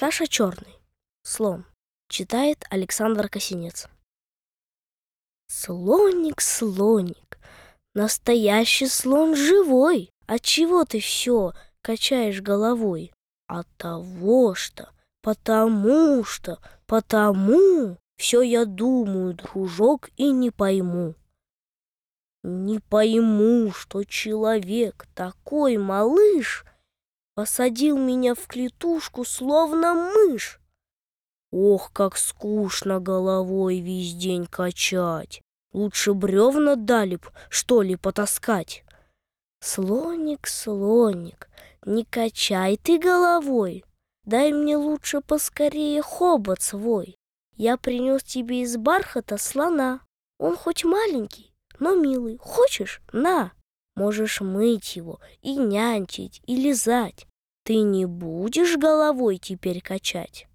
Саша Черный. Слон. Читает Александр Косинец. Слоник, слоник, настоящий слон живой. От чего ты все качаешь головой? От того что, потому что, потому все я думаю, дружок, и не пойму. Не пойму, что человек такой малыш Посадил меня в клетушку, словно мышь. Ох, как скучно головой весь день качать. Лучше бревна дали б, что ли, потаскать. Слоник, слоник, не качай ты головой. Дай мне лучше поскорее хобот свой. Я принес тебе из бархата слона. Он хоть маленький, но милый. Хочешь? На! Можешь мыть его и нянчить, и лизать. Ты не будешь головой теперь качать?